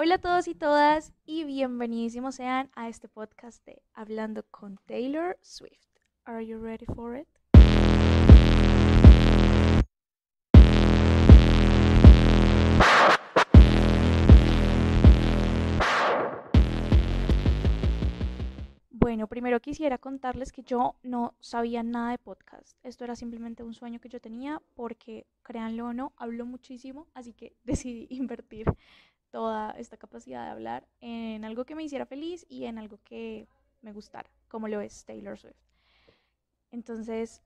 Hola a todos y todas y bienvenidísimos sean a este podcast de Hablando con Taylor Swift. Are you ready for it? Bueno, primero quisiera contarles que yo no sabía nada de podcast. Esto era simplemente un sueño que yo tenía porque, créanlo o no, hablo muchísimo, así que decidí invertir toda esta capacidad de hablar en algo que me hiciera feliz y en algo que me gustara, como lo es Taylor Swift. Entonces,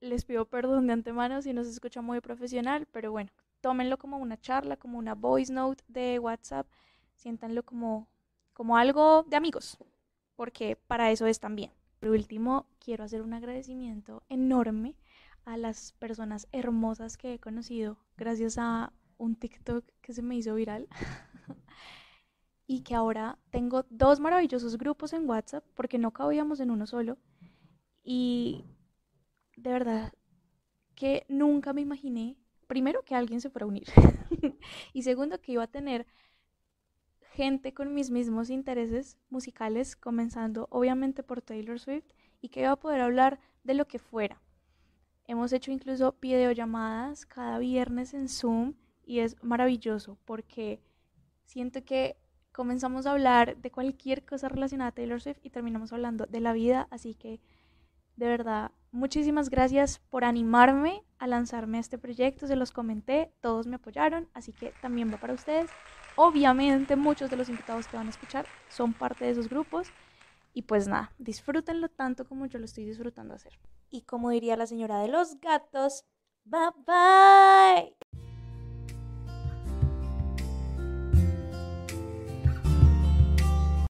les pido perdón de antemano si no se escucha muy profesional, pero bueno, tómenlo como una charla, como una voice note de WhatsApp, siéntanlo como, como algo de amigos, porque para eso es también. Por último, quiero hacer un agradecimiento enorme a las personas hermosas que he conocido gracias a un TikTok que se me hizo viral y que ahora tengo dos maravillosos grupos en WhatsApp porque no cabíamos en uno solo y de verdad que nunca me imaginé, primero, que alguien se fuera a unir y segundo, que iba a tener gente con mis mismos intereses musicales, comenzando obviamente por Taylor Swift y que iba a poder hablar de lo que fuera. Hemos hecho incluso videollamadas cada viernes en Zoom y es maravilloso porque siento que comenzamos a hablar de cualquier cosa relacionada a Taylor Swift y terminamos hablando de la vida, así que de verdad, muchísimas gracias por animarme a lanzarme a este proyecto, se los comenté, todos me apoyaron, así que también va para ustedes. Obviamente muchos de los invitados que van a escuchar son parte de esos grupos y pues nada, disfrútenlo tanto como yo lo estoy disfrutando hacer. Y como diría la señora de los gatos, bye bye.